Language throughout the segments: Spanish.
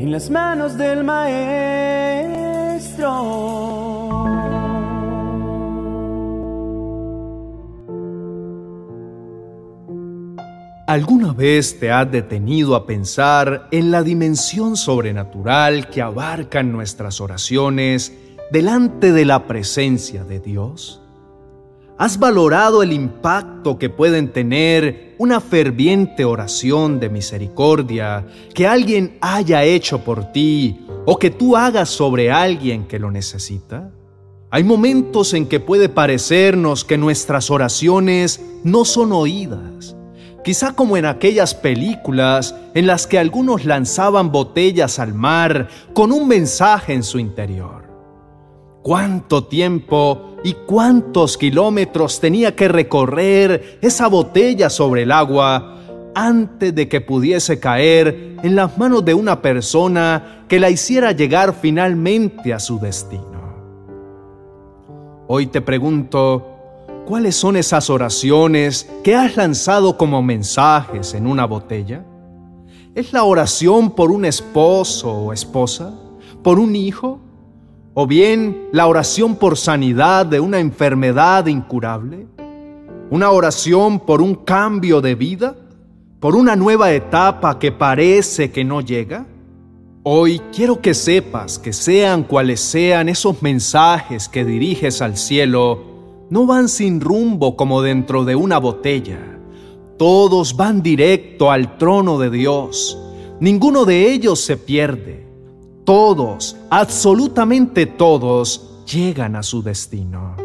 en las manos del Maestro. ¿Alguna vez te has detenido a pensar en la dimensión sobrenatural que abarcan nuestras oraciones delante de la presencia de Dios? ¿Has valorado el impacto que pueden tener una ferviente oración de misericordia que alguien haya hecho por ti o que tú hagas sobre alguien que lo necesita? Hay momentos en que puede parecernos que nuestras oraciones no son oídas quizá como en aquellas películas en las que algunos lanzaban botellas al mar con un mensaje en su interior. ¿Cuánto tiempo y cuántos kilómetros tenía que recorrer esa botella sobre el agua antes de que pudiese caer en las manos de una persona que la hiciera llegar finalmente a su destino? Hoy te pregunto, ¿Cuáles son esas oraciones que has lanzado como mensajes en una botella? ¿Es la oración por un esposo o esposa? ¿Por un hijo? ¿O bien la oración por sanidad de una enfermedad incurable? ¿Una oración por un cambio de vida? ¿Por una nueva etapa que parece que no llega? Hoy quiero que sepas que sean cuales sean esos mensajes que diriges al cielo, no van sin rumbo como dentro de una botella. Todos van directo al trono de Dios. Ninguno de ellos se pierde. Todos, absolutamente todos, llegan a su destino.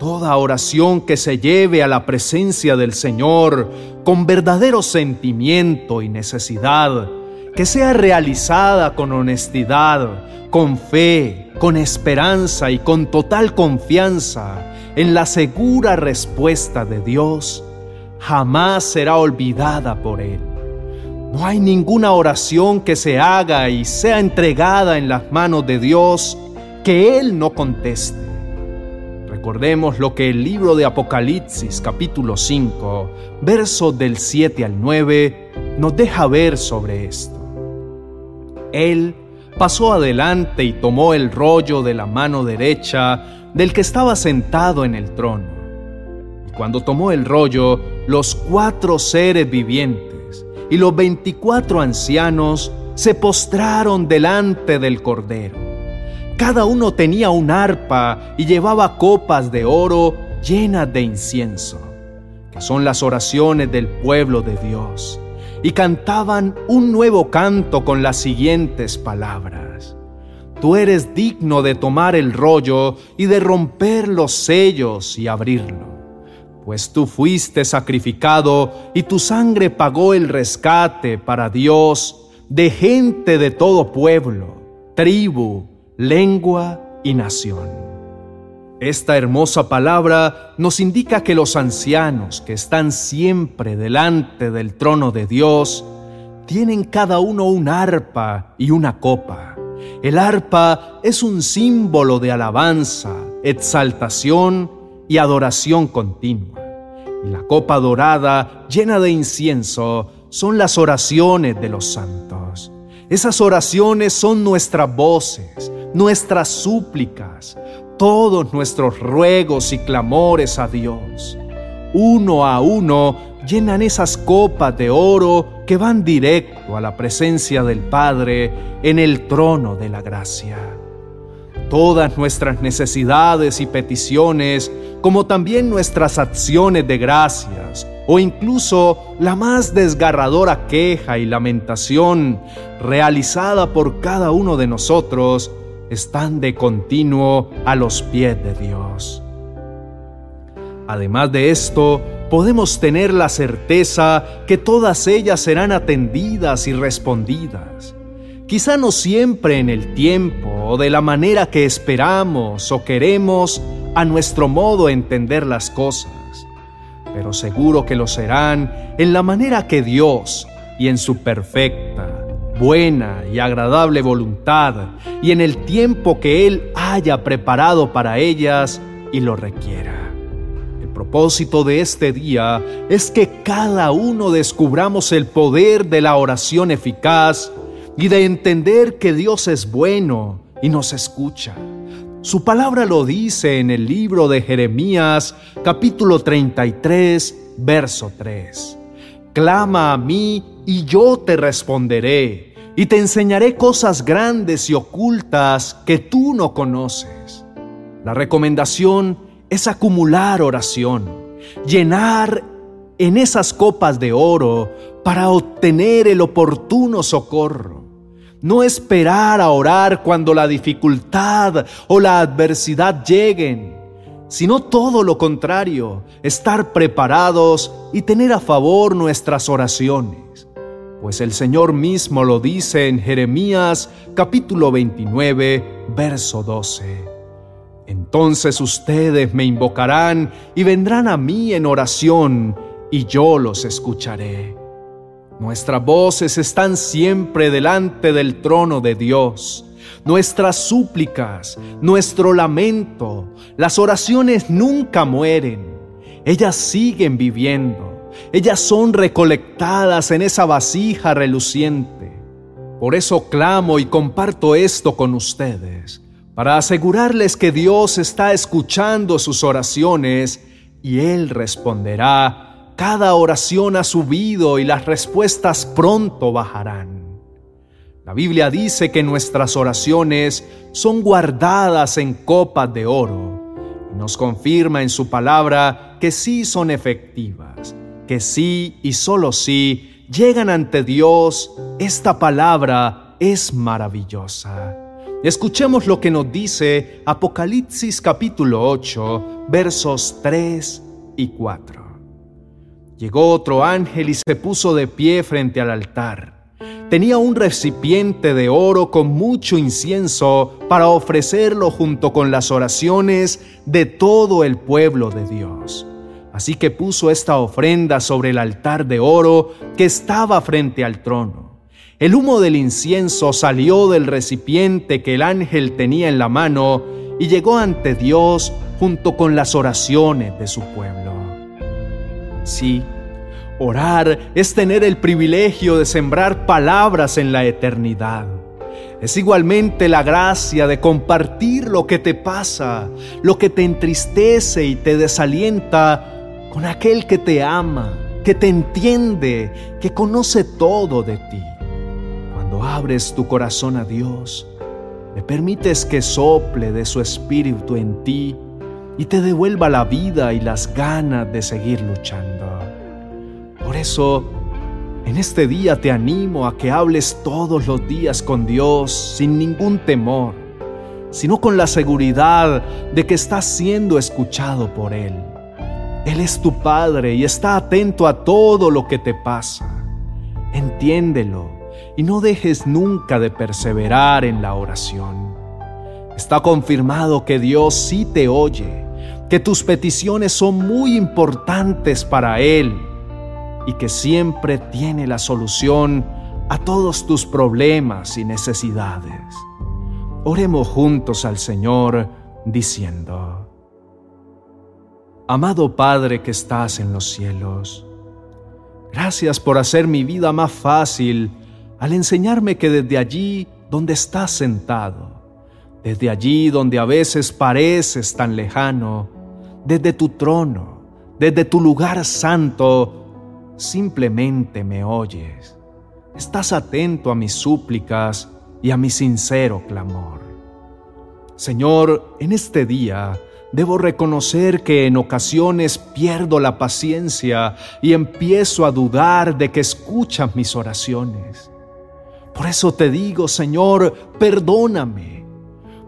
Toda oración que se lleve a la presencia del Señor con verdadero sentimiento y necesidad, que sea realizada con honestidad, con fe, con esperanza y con total confianza, en la segura respuesta de Dios, jamás será olvidada por Él. No hay ninguna oración que se haga y sea entregada en las manos de Dios que Él no conteste. Recordemos lo que el libro de Apocalipsis capítulo 5, versos del 7 al 9, nos deja ver sobre esto. Él pasó adelante y tomó el rollo de la mano derecha del que estaba sentado en el trono. Y cuando tomó el rollo, los cuatro seres vivientes y los veinticuatro ancianos se postraron delante del Cordero. Cada uno tenía un arpa y llevaba copas de oro llenas de incienso, que son las oraciones del pueblo de Dios, y cantaban un nuevo canto con las siguientes palabras tú eres digno de tomar el rollo y de romper los sellos y abrirlo, pues tú fuiste sacrificado y tu sangre pagó el rescate para Dios de gente de todo pueblo, tribu, lengua y nación. Esta hermosa palabra nos indica que los ancianos que están siempre delante del trono de Dios tienen cada uno un arpa y una copa el arpa es un símbolo de alabanza, exaltación y adoración continua. Y la copa dorada llena de incienso son las oraciones de los santos. Esas oraciones son nuestras voces, nuestras súplicas, todos nuestros ruegos y clamores a Dios. Uno a uno llenan esas copas de oro que van directo a la presencia del Padre en el trono de la gracia. Todas nuestras necesidades y peticiones, como también nuestras acciones de gracias, o incluso la más desgarradora queja y lamentación realizada por cada uno de nosotros, están de continuo a los pies de Dios. Además de esto, podemos tener la certeza que todas ellas serán atendidas y respondidas. Quizá no siempre en el tiempo o de la manera que esperamos o queremos a nuestro modo entender las cosas, pero seguro que lo serán en la manera que Dios y en su perfecta, buena y agradable voluntad y en el tiempo que Él haya preparado para ellas y lo requiera. Propósito de este día es que cada uno descubramos el poder de la oración eficaz y de entender que Dios es bueno y nos escucha. Su palabra lo dice en el libro de Jeremías capítulo 33, verso 3. Clama a mí y yo te responderé y te enseñaré cosas grandes y ocultas que tú no conoces. La recomendación es acumular oración, llenar en esas copas de oro para obtener el oportuno socorro. No esperar a orar cuando la dificultad o la adversidad lleguen, sino todo lo contrario, estar preparados y tener a favor nuestras oraciones. Pues el Señor mismo lo dice en Jeremías capítulo 29, verso 12. Entonces ustedes me invocarán y vendrán a mí en oración, y yo los escucharé. Nuestras voces están siempre delante del trono de Dios. Nuestras súplicas, nuestro lamento, las oraciones nunca mueren. Ellas siguen viviendo. Ellas son recolectadas en esa vasija reluciente. Por eso clamo y comparto esto con ustedes para asegurarles que Dios está escuchando sus oraciones y Él responderá. Cada oración ha subido y las respuestas pronto bajarán. La Biblia dice que nuestras oraciones son guardadas en copas de oro y nos confirma en su palabra que sí son efectivas, que sí y solo sí llegan ante Dios. Esta palabra es maravillosa. Escuchemos lo que nos dice Apocalipsis capítulo 8, versos 3 y 4. Llegó otro ángel y se puso de pie frente al altar. Tenía un recipiente de oro con mucho incienso para ofrecerlo junto con las oraciones de todo el pueblo de Dios. Así que puso esta ofrenda sobre el altar de oro que estaba frente al trono. El humo del incienso salió del recipiente que el ángel tenía en la mano y llegó ante Dios junto con las oraciones de su pueblo. Sí, orar es tener el privilegio de sembrar palabras en la eternidad. Es igualmente la gracia de compartir lo que te pasa, lo que te entristece y te desalienta con aquel que te ama, que te entiende, que conoce todo de ti abres tu corazón a Dios, le permites que sople de su espíritu en ti y te devuelva la vida y las ganas de seguir luchando. Eso, en este día te animo a que hables todos los días con Dios sin ningún temor, sino con la seguridad de que estás siendo escuchado por Él. Él es tu Padre y está atento a todo lo que te pasa. Entiéndelo y no dejes nunca de perseverar en la oración. Está confirmado que Dios sí te oye, que tus peticiones son muy importantes para Él y que siempre tiene la solución a todos tus problemas y necesidades. Oremos juntos al Señor diciendo, Amado Padre que estás en los cielos, gracias por hacer mi vida más fácil al enseñarme que desde allí donde estás sentado, desde allí donde a veces pareces tan lejano, desde tu trono, desde tu lugar santo, simplemente me oyes. Estás atento a mis súplicas y a mi sincero clamor. Señor, en este día debo reconocer que en ocasiones pierdo la paciencia y empiezo a dudar de que escuchas mis oraciones. Por eso te digo, Señor, perdóname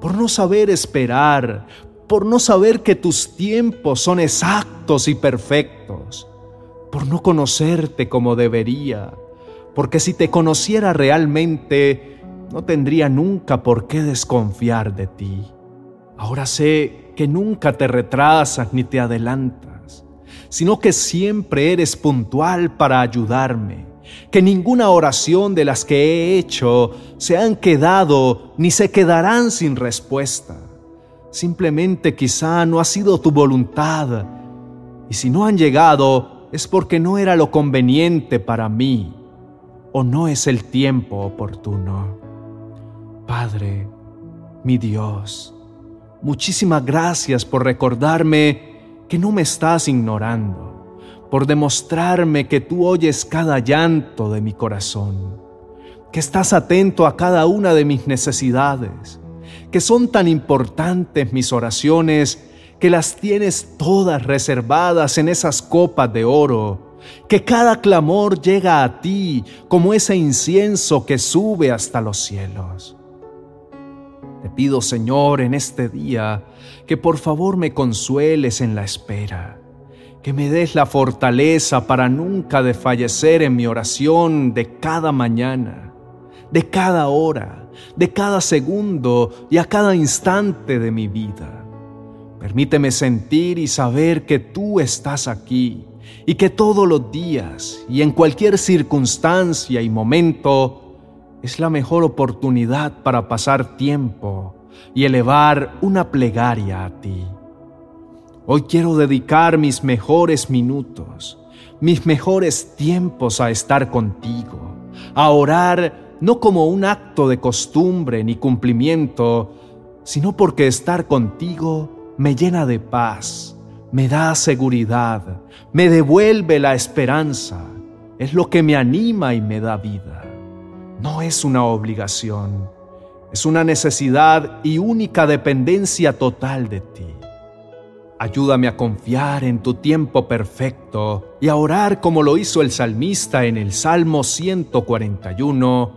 por no saber esperar, por no saber que tus tiempos son exactos y perfectos, por no conocerte como debería, porque si te conociera realmente, no tendría nunca por qué desconfiar de ti. Ahora sé que nunca te retrasas ni te adelantas, sino que siempre eres puntual para ayudarme que ninguna oración de las que he hecho se han quedado ni se quedarán sin respuesta. Simplemente quizá no ha sido tu voluntad, y si no han llegado es porque no era lo conveniente para mí. o no es el tiempo oportuno. Padre, mi Dios, muchísimas gracias por recordarme que no me estás ignorando, por demostrarme que tú oyes cada llanto de mi corazón, que estás atento a cada una de mis necesidades, que son tan importantes mis oraciones que las tienes todas reservadas en esas copas de oro, que cada clamor llega a ti como ese incienso que sube hasta los cielos. Te pido, Señor, en este día, que por favor me consueles en la espera, que me des la fortaleza para nunca desfallecer en mi oración de cada mañana, de cada hora, de cada segundo y a cada instante de mi vida. Permíteme sentir y saber que tú estás aquí y que todos los días y en cualquier circunstancia y momento es la mejor oportunidad para pasar tiempo y elevar una plegaria a ti. Hoy quiero dedicar mis mejores minutos, mis mejores tiempos a estar contigo, a orar no como un acto de costumbre ni cumplimiento, sino porque estar contigo me llena de paz, me da seguridad, me devuelve la esperanza, es lo que me anima y me da vida. No es una obligación, es una necesidad y única dependencia total de ti. Ayúdame a confiar en tu tiempo perfecto y a orar como lo hizo el salmista en el Salmo 141,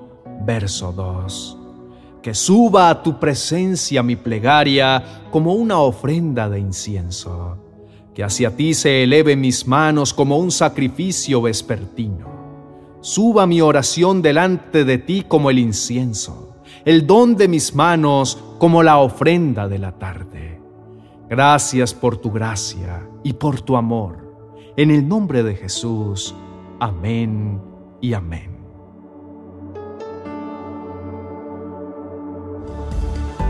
verso 2. Que suba a tu presencia mi plegaria como una ofrenda de incienso, que hacia ti se eleve mis manos como un sacrificio vespertino. Suba mi oración delante de ti como el incienso, el don de mis manos como la ofrenda de la tarde. Gracias por tu gracia y por tu amor. En el nombre de Jesús. Amén y amén.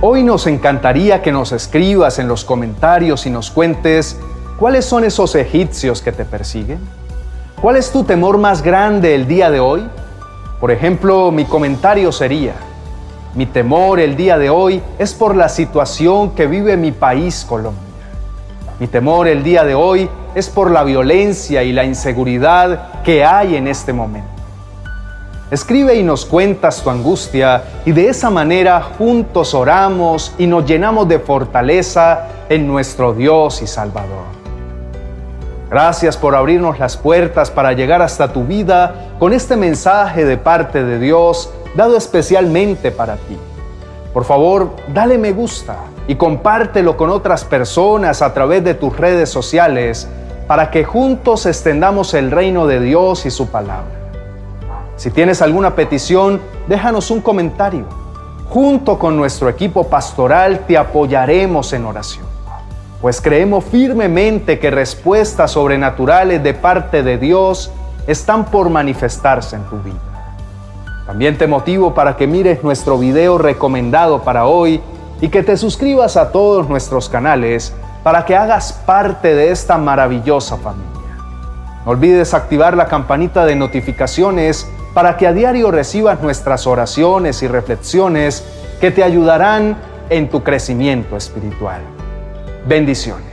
Hoy nos encantaría que nos escribas en los comentarios y nos cuentes cuáles son esos egipcios que te persiguen. ¿Cuál es tu temor más grande el día de hoy? Por ejemplo, mi comentario sería, mi temor el día de hoy es por la situación que vive mi país, Colombia. Mi temor el día de hoy es por la violencia y la inseguridad que hay en este momento. Escribe y nos cuentas tu angustia y de esa manera juntos oramos y nos llenamos de fortaleza en nuestro Dios y Salvador. Gracias por abrirnos las puertas para llegar hasta tu vida con este mensaje de parte de Dios dado especialmente para ti. Por favor, dale me gusta y compártelo con otras personas a través de tus redes sociales para que juntos extendamos el reino de Dios y su palabra. Si tienes alguna petición, déjanos un comentario. Junto con nuestro equipo pastoral te apoyaremos en oración pues creemos firmemente que respuestas sobrenaturales de parte de Dios están por manifestarse en tu vida. También te motivo para que mires nuestro video recomendado para hoy y que te suscribas a todos nuestros canales para que hagas parte de esta maravillosa familia. No olvides activar la campanita de notificaciones para que a diario recibas nuestras oraciones y reflexiones que te ayudarán en tu crecimiento espiritual. Bendiciones.